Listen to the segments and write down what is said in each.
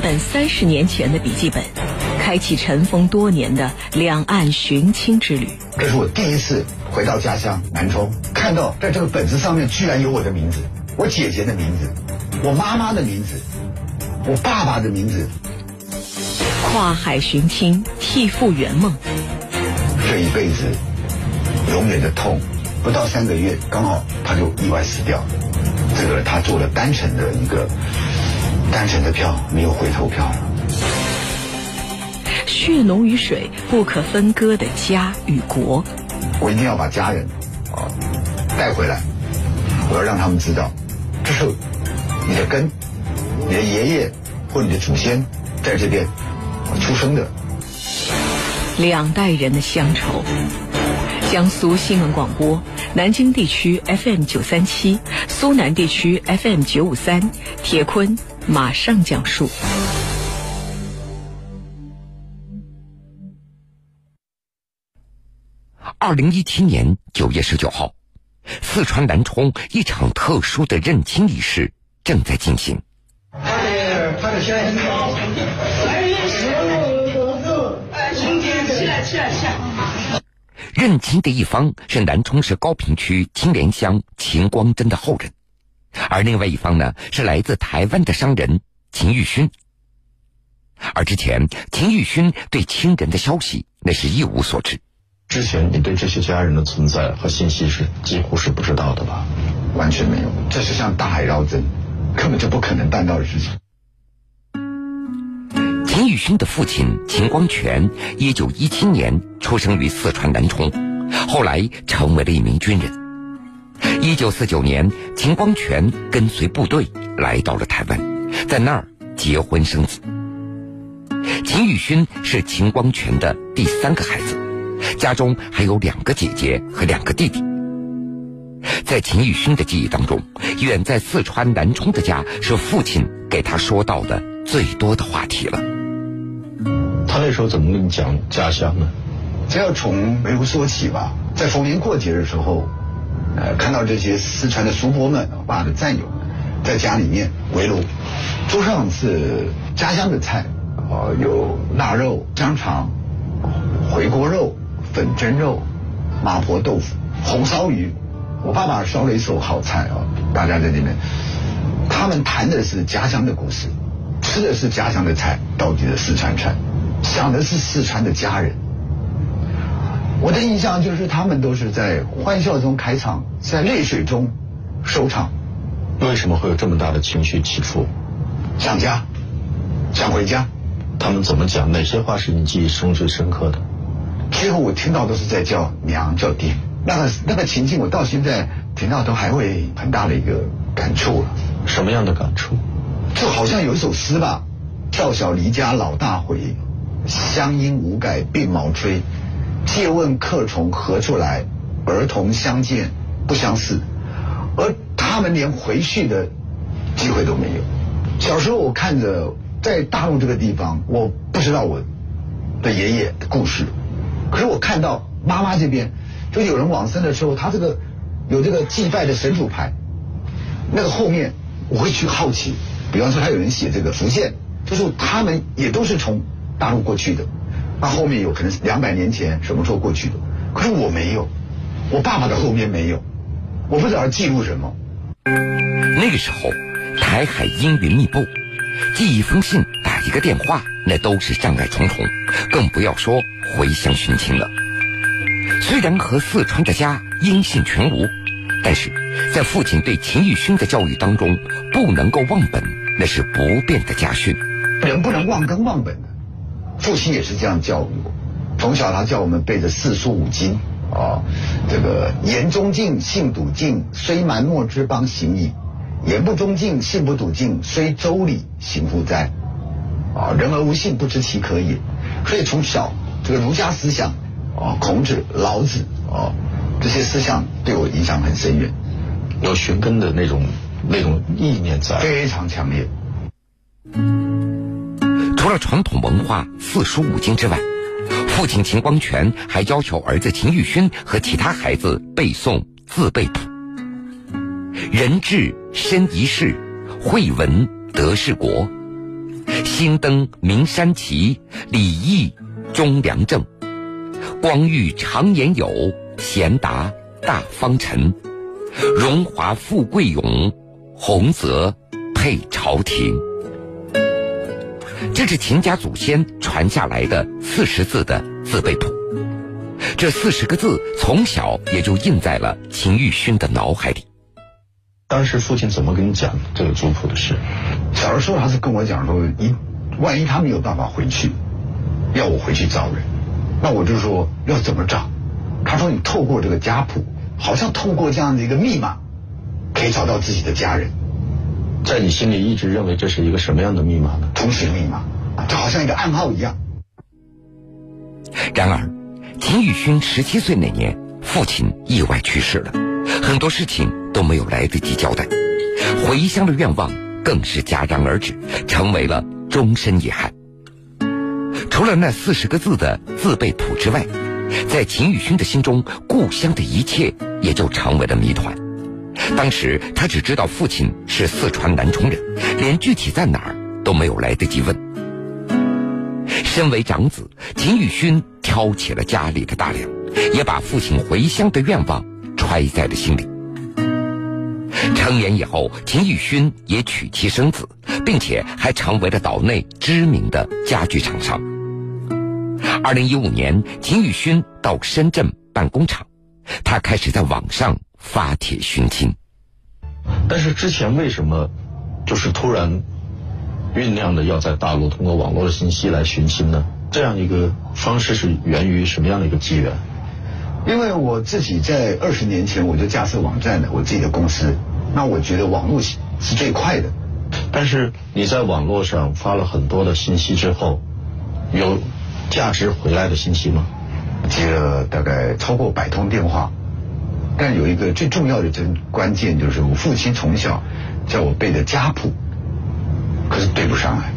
本三十年前的笔记本，开启尘封多年的两岸寻亲之旅。这是我第一次回到家乡南充，看到在这个本子上面居然有我的名字，我姐姐的名字，我妈妈的名字，我爸爸的名字。跨海寻亲，替父圆梦。这一辈子永远的痛，不到三个月，刚好他就意外死掉。这个他做了单程的一个单程的票，没有回头票。血浓于水，不可分割的家与国。我一定要把家人啊带回来，我要让他们知道，这是你的根，你的爷爷或你的祖先在这边出生的。两代人的乡愁。江苏新闻广播，南京地区 FM 九三七，苏南地区 FM 九五三，铁坤马上讲述。二零一七年九月十九号，四川南充一场特殊的认亲仪式正在进行。认亲的一方是南充市高坪区青莲乡秦光珍的后人，而另外一方呢是来自台湾的商人秦玉勋。而之前秦玉勋对亲人的消息那是一无所知。之前你对这些家人的存在和信息是几乎是不知道的吧？完全没有，这是像大海捞针，根本就不可能办到的事情秦宇勋的父亲秦光全，一九一七年出生于四川南充，后来成为了一名军人。一九四九年，秦光全跟随部队来到了台湾，在那儿结婚生子。秦宇勋是秦光全的第三个孩子。家中还有两个姐姐和两个弟弟。在秦宇勋的记忆当中，远在四川南充的家是父亲给他说到的最多的话题了。他那时候怎么跟你讲家乡呢？这要从围炉说起吧。在逢年过节的时候，呃，看到这些四川的叔伯们、我爸的战友，在家里面围炉，桌上是家乡的菜，啊，有腊肉、香肠、回锅肉。粉蒸肉、麻婆豆腐、红烧鱼，我爸爸烧了一手好菜啊！大家在里面，他们谈的是家乡的故事，吃的是家乡的菜，到底的四川菜，想的是四川的家人。我的印象就是他们都是在欢笑中开场，在泪水中收场。为什么会有这么大的情绪起伏？想家，想回家。他们怎么讲？哪些话是你记忆中最深刻的？最后我听到都是在叫娘叫爹，那个那个情境我到现在听到都还会很大的一个感触了。什么样的感触？就好像有一首诗吧，少小离家老大回，乡音无改鬓毛衰。借问客从何处来？儿童相见不相识。而他们连回去的机会都没有。小时候我看着在大陆这个地方，我不知道我的爷爷的故事。可是我看到妈妈这边，就有人往生的时候，他这个有这个祭拜的神主牌，那个后面我会去好奇，比方说他有人写这个福建，就是他们也都是从大陆过去的，那后面有可能是两百年前什么时候过去的，可是我没有，我爸爸的后面没有，我不知道记录什么。那个时候台海阴云密布，寄一封信、打一个电话，那都是障碍重重，更不要说。回乡寻亲了。虽然和四川的家音信全无，但是在父亲对秦玉勋的教育当中，不能够忘本，那是不变的家训。人不能忘根忘本的，父亲也是这样教育我。从小他叫我们背着四书五经啊，这个言中敬，信笃敬，虽蛮莫之邦行矣；言不中敬，信不笃敬，虽周礼行乎哉？啊，人而无信，不知其可也。所以从小。这个儒家思想，啊，孔子、老子，啊，这些思想对我影响很深远，有寻根的那种那种意念在，非常强烈。除了传统文化四书五经之外，父亲秦光全还要求儿子秦玉勋和其他孩子背诵字辈谱。人至身一世，惠文德是国。新登名山奇，礼义忠良正，光裕常言有，贤达大方臣，荣华富贵永，洪泽配朝廷。这是秦家祖先传下来的四十字的字辈谱，这四十个字从小也就印在了秦玉勋的脑海里。当时父亲怎么跟你讲这个族谱的事？小时候他是跟我讲说，一万一他没有办法回去，要我回去找人，那我就说要怎么找？他说你透过这个家谱，好像透过这样的一个密码，可以找到自己的家人。在你心里一直认为这是一个什么样的密码呢？通行密码，就好像一个暗号一样。然而，秦宇勋十七岁那年，父亲意外去世了，很多事情都没有来得及交代，回乡的愿望更是戛然而止，成为了终身遗憾。除了那四十个字的自备谱之外，在秦宇勋的心中，故乡的一切也就成为了谜团。当时他只知道父亲是四川南充人，连具体在哪儿都没有来得及问。身为长子，秦宇勋挑起了家里的大梁，也把父亲回乡的愿望揣在了心里。成年以后，秦宇勋也娶妻生子，并且还成为了岛内知名的家具厂商。二零一五年，秦宇勋到深圳办工厂，他开始在网上发帖寻亲。但是之前为什么就是突然酝酿的要在大陆通过网络的信息来寻亲呢？这样一个方式是源于什么样的一个机缘？因为我自己在二十年前我就架设网站的，我自己的公司，那我觉得网络是最快的。但是你在网络上发了很多的信息之后，有价值回来的信息吗？接了大概超过百通电话。但有一个最重要的真关键，就是我父亲从小叫我背的家谱，可是对不上来。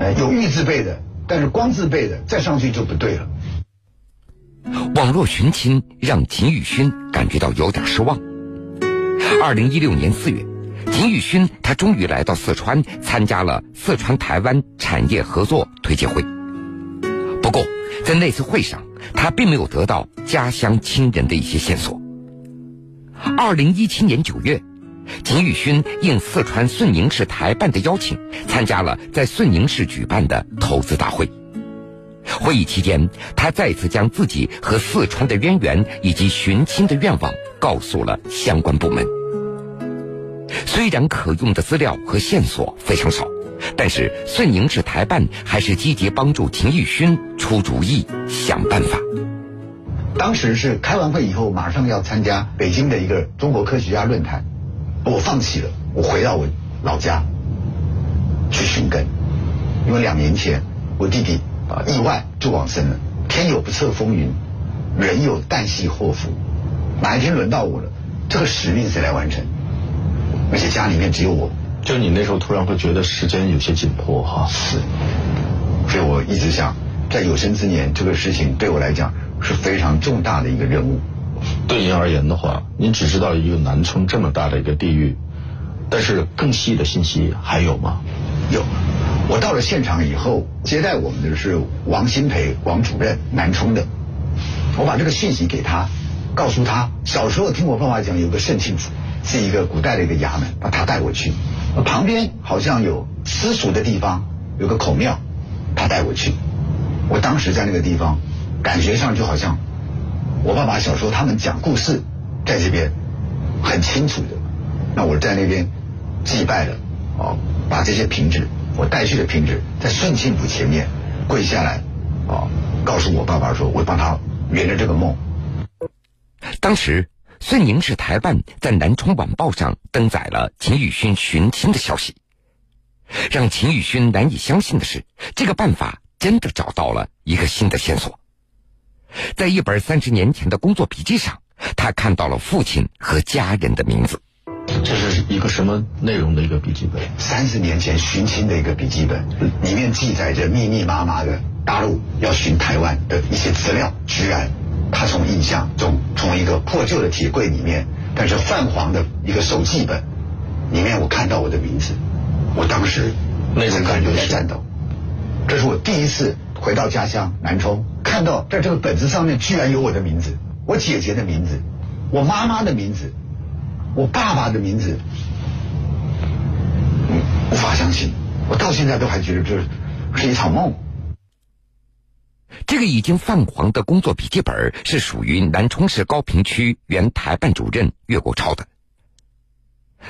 哎，有玉字背的，但是光字背的再上去就不对了。网络寻亲让秦宇勋感觉到有点失望。二零一六年四月，秦宇勋他终于来到四川，参加了四川台湾产业合作推介会。不过，在那次会上，他并没有得到家乡亲人的一些线索。二零一七年九月，秦宇勋应四川遂宁市台办的邀请，参加了在遂宁市举办的投资大会。会议期间，他再次将自己和四川的渊源以及寻亲的愿望告诉了相关部门。虽然可用的资料和线索非常少。但是顺宁市台办还是积极帮助秦玉勋出主意、想办法。当时是开完会以后，马上要参加北京的一个中国科学家论坛，我放弃了，我回到我老家去寻根，因为两年前我弟弟啊意外就往生了。天有不测风云，人有旦夕祸福，哪一天轮到我了，这个使命谁来完成？而且家里面只有我。就你那时候突然会觉得时间有些紧迫哈，是，所以我一直想，在有生之年，这个事情对我来讲是非常重大的一个任务。对您而言的话，您只知道一个南充这么大的一个地域，但是更细的信息还有吗？有，我到了现场以后，接待我们的是王新培王主任，南充的。我把这个信息给他，告诉他，小时候听我爸爸讲，有个圣庆府是一个古代的一个衙门，把他带我去。旁边好像有私塾的地方，有个孔庙，他带我去。我当时在那个地方，感觉上就好像我爸爸小时候他们讲故事，在这边很清楚的。那我在那边祭拜了，哦，把这些瓶子，我带去的瓶子，在顺庆府前面跪下来，哦，告诉我爸爸说，我帮他圆了这个梦。当时。顺宁市台办在《南充晚报》上登载了秦宇勋寻亲的消息，让秦宇勋难以相信的是，这个办法真的找到了一个新的线索。在一本三十年前的工作笔记上，他看到了父亲和家人的名字。这是一个什么内容的一个笔记本？三十年前寻亲的一个笔记本，里面记载着密密麻麻的大陆要寻台湾的一些资料，居然。他从印象中，从一个破旧的铁柜里面，但是泛黄的一个手记本里面，我看到我的名字。我当时那种感觉在颤抖。这是我第一次回到家乡南充，看到在这个本子上面居然有我的名字，我姐姐的名字，我妈妈的名字，我爸爸的名字，无法相信。我到现在都还觉得这是一场梦。这个已经泛黄的工作笔记本是属于南充市高平区原台办主任岳国超的。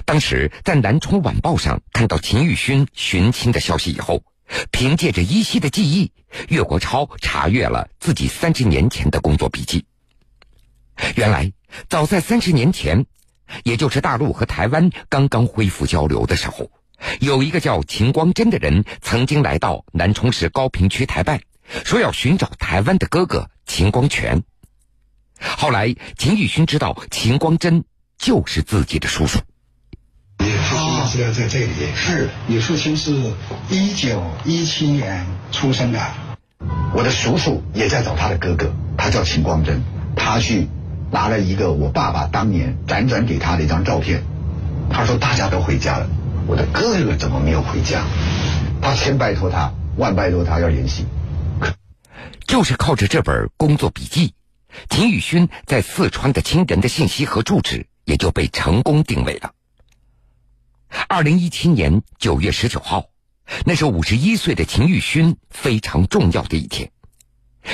当时在南充晚报上看到秦玉勋寻亲的消息以后，凭借着依稀的记忆，岳国超查阅了自己三十年前的工作笔记。原来，早在三十年前，也就是大陆和台湾刚刚恢复交流的时候。有一个叫秦光真的人，曾经来到南充市高平区台办，说要寻找台湾的哥哥秦光全。后来秦玉勋知道秦光真就是自己的叔叔。你父亲资料在这里，是你父亲是一九一七年出生的，我的叔叔也在找他的哥哥，他叫秦光真，他去拿了一个我爸爸当年辗转给他的一张照片，他说大家都回家了。我的哥哥怎么没有回家？他千拜托他，万拜托他要联系。就是靠着这本工作笔记，秦宇勋在四川的亲人的信息和住址也就被成功定位了。二零一七年九月十九号，那是五十一岁的秦玉勋非常重要的一天。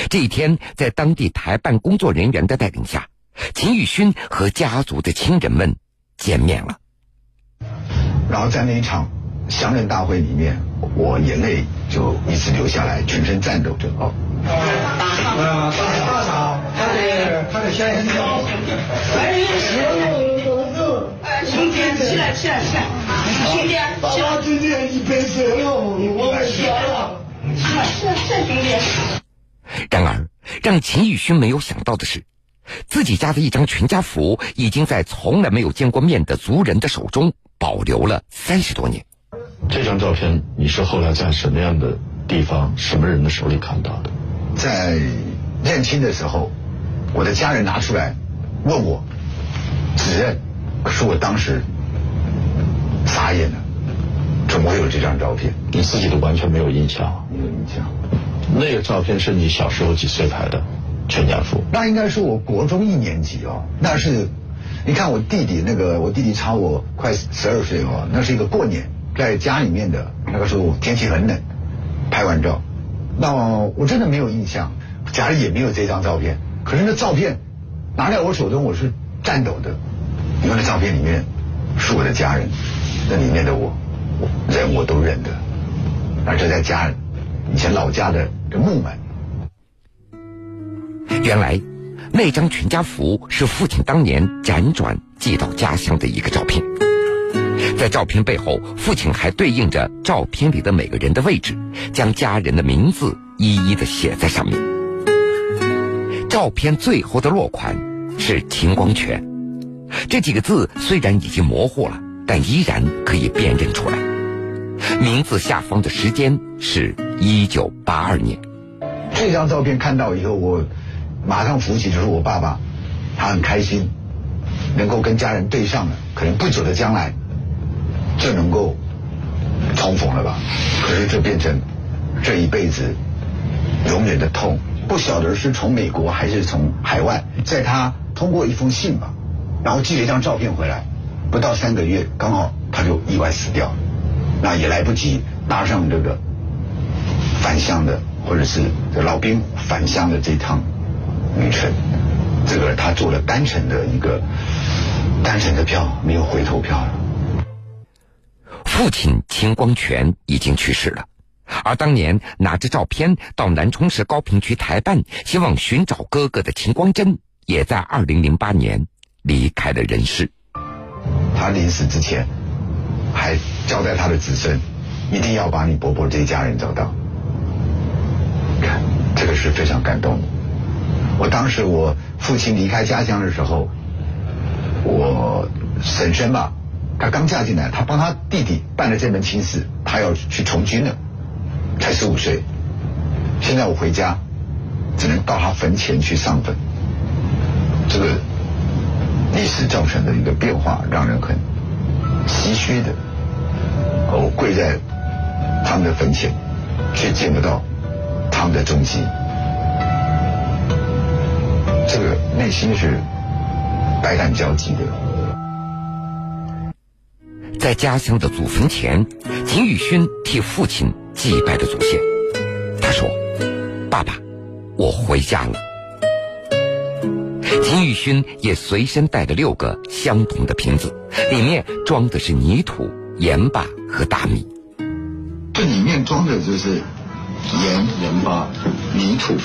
这一天，在当地台办工作人员的带领下，秦玉勋和家族的亲人们见面了。然后在那一场相认大会里面，我眼泪就一直流下来，全身颤抖着哦。啊，大嫂，他的他的先生，来一起，兄弟，起来起来起来，兄弟，起来，今天一辈子了，我来了，起来起来起来，兄弟。然而，让秦玉勋没有想到的是，自己家的一张全家福已经在从来没有见过面的族人的手中。保留了三十多年。这张照片你是后来在什么样的地方、什么人的手里看到的？在认亲的时候，我的家人拿出来问我指认，可是我当时傻眼了，怎么会有这张照片？你自己都完全没有印象？没有印象。那个照片是你小时候几岁拍的？全家福？那应该是我国中一年级哦，那是。你看我弟弟那个，我弟弟差我快十二岁哦，那是一个过年在家里面的那个时候天气很冷，拍完照，那我真的没有印象，家里也没有这张照片。可是那照片拿在我手中，我是颤抖的，因为那照片里面是我的家人，那里面的我人我都认得，而且在家人以前老家的这木门，原来。那张全家福是父亲当年辗转寄到家乡的一个照片，在照片背后，父亲还对应着照片里的每个人的位置，将家人的名字一一的写在上面。照片最后的落款是秦光全，这几个字虽然已经模糊了，但依然可以辨认出来。名字下方的时间是一九八二年。这张照片看到以后，我。马上扶起，就是我爸爸，他很开心，能够跟家人对上了，可能不久的将来就能够重逢了吧。可是这变成这一辈子永远的痛。不晓得是从美国还是从海外，在他通过一封信吧，然后寄了一张照片回来，不到三个月，刚好他就意外死掉，那也来不及搭上这个返乡的，或者是老兵返乡的这趟。旅程，这个他做了单程的一个单程的票，没有回头票。父亲秦光全已经去世了，而当年拿着照片到南充市高坪区台办，希望寻找哥哥的秦光真，也在二零零八年离开了人世。他临死之前，还交代他的子孙，一定要把你伯伯这一家人找到。看，这个是非常感动。我当时我父亲离开家乡的时候，我婶婶吧，她刚嫁进来，她帮她弟弟办了这门亲事，她要去从军了，才十五岁。现在我回家，只能到她坟前去上坟。这个历史造成的一个变化，让人很唏嘘的。我跪在他们的坟前，却见不到他们的踪迹。这个内心是百感交集的。在家乡的祖坟前，秦宇勋替父亲祭拜着祖先。他说：“爸爸，我回家了。”秦宇勋也随身带着六个相同的瓶子，里面装的是泥土、盐巴和大米。这里面装的就是盐、盐巴、泥土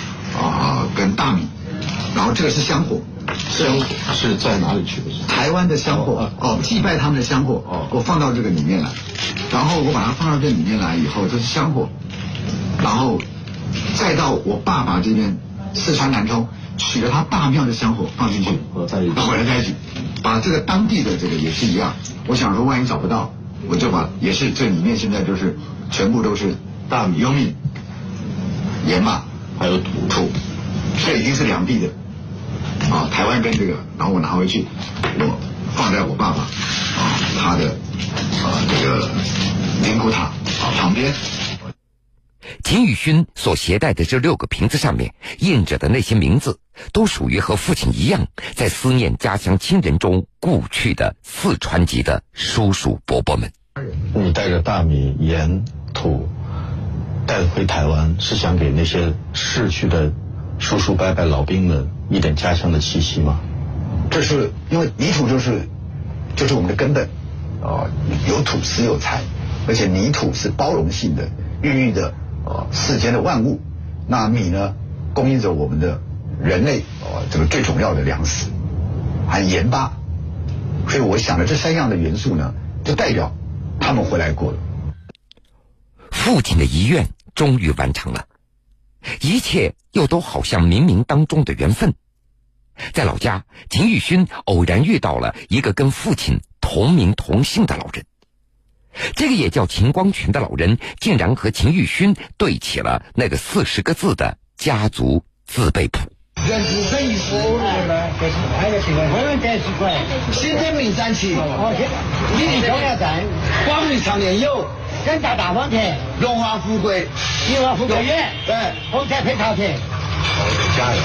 啊，跟大米。然后这个是香火，香火是在哪里取的？台湾的香火哦，祭拜他们的香火哦，我放到这个里面来。然后我把它放到这里面来以后，这是香火。然后再到我爸爸这边，四川南充取了他大庙的香火放进去，合在一起，混在一起，把这个当地的这个也是一样。我想说，万一找不到，我就把也是这里面现在就是全部都是大米、油米、盐巴，还有土土，这已经是两地的。啊，台湾跟这个，然后我拿回去，我放在我爸爸啊他的啊这个灵骨塔啊旁边。秦宇勋所携带的这六个瓶子上面印着的那些名字，都属于和父亲一样，在思念家乡亲人中故去的四川籍的叔叔伯伯们。你带着大米、盐、土带回台湾，是想给那些逝去的叔叔伯伯老兵们一点家乡的气息吗？这是因为泥土就是就是我们的根本啊，有土死有财，而且泥土是包容性的，孕育的。啊，世间的万物，那米呢，供应着我们的人类啊，这个最重要的粮食，还有盐巴，所以我想的这三样的元素呢，就代表他们回来过了。父亲的遗愿终于完成了，一切又都好像冥冥当中的缘分。在老家，秦玉勋偶然遇到了一个跟父亲同名同姓的老人。这个也叫秦光全的老人，竟然和秦玉勋对起了那个四十个字的家族字辈谱。原子生意是这是哪个情况？我们这是管新生命展旗，李立交流站，光明长年有，更大大方田，荣华富贵，荣华富贵远，对，红彩配套田。加油！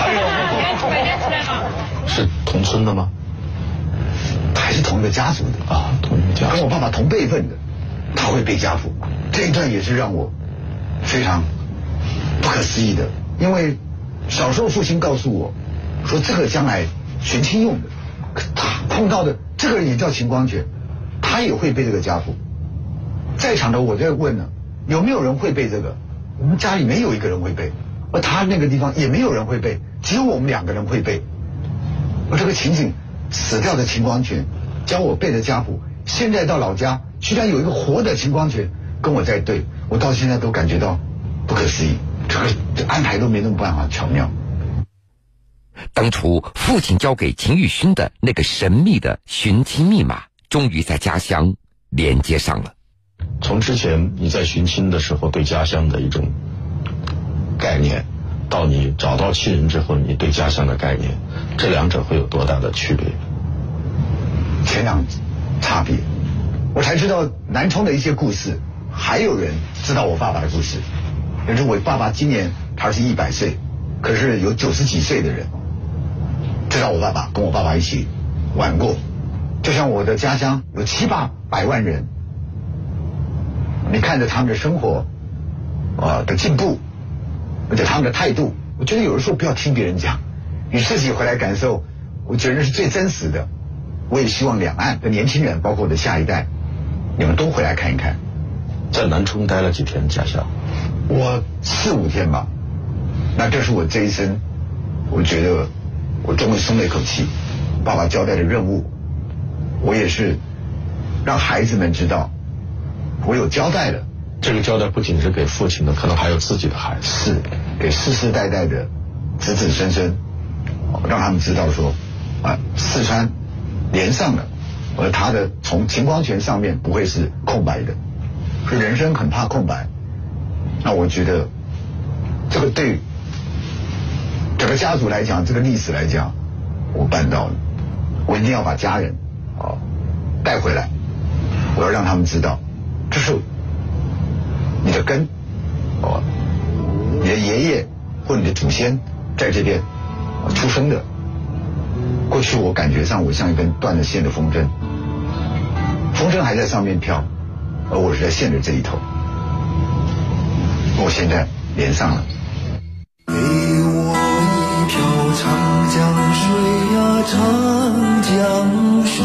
是同村的吗？还是同一个家族的啊？同一个家，跟我爸爸同辈分的。他会背家谱，这一段也是让我非常不可思议的。因为小时候父亲告诉我，说这个将来寻亲用的，他碰到的这个人也叫秦光全，他也会背这个家谱。在场的我在问呢，有没有人会背这个？我们家里没有一个人会背，而他那个地方也没有人会背，只有我们两个人会背。而这个情景，死掉的秦光权教我背的家谱，现在到老家。居然有一个活的秦光权跟我在对，我到现在都感觉到不可思议，这个这安排都没那么办法巧妙。当初父亲交给秦玉勋的那个神秘的寻亲密码，终于在家乡连接上了。从之前你在寻亲的时候对家乡的一种概念，到你找到亲人之后你对家乡的概念，这两者会有多大的区别？天壤差别。我才知道南充的一些故事，还有人知道我爸爸的故事。可是我爸爸今年他是一百岁，可是有九十几岁的人知道我爸爸，跟我爸爸一起玩过。就像我的家乡有七八百万人，你看着他们的生活啊的进步，而且他们的态度，我觉得有的时候不要听别人讲，你自己回来感受，我觉得是最真实的。我也希望两岸的年轻人，包括我的下一代。你们都回来看一看，在南充待了几天？家乡，我四五天吧。那这是我这一生，我觉得我终于松了一口气。爸爸交代的任务，我也是让孩子们知道，我有交代的。这个交代不仅是给父亲的，可能还有自己的孩子，是给世世代代的子子孙孙，让他们知道说，啊，四川连上了。而他的从秦光权上面不会是空白的，所以人生很怕空白。那我觉得这个对整个家族来讲，这个历史来讲，我办到了。我一定要把家人啊带回来，我要让他们知道，这是你的根，哦，你的爷爷或你的祖先在这边出生的。过去我感觉上我像一根断了线的风筝，风筝还在上面飘，而我是在线的这一头。我现在连上了。给我一瓢长江水呀，长江水，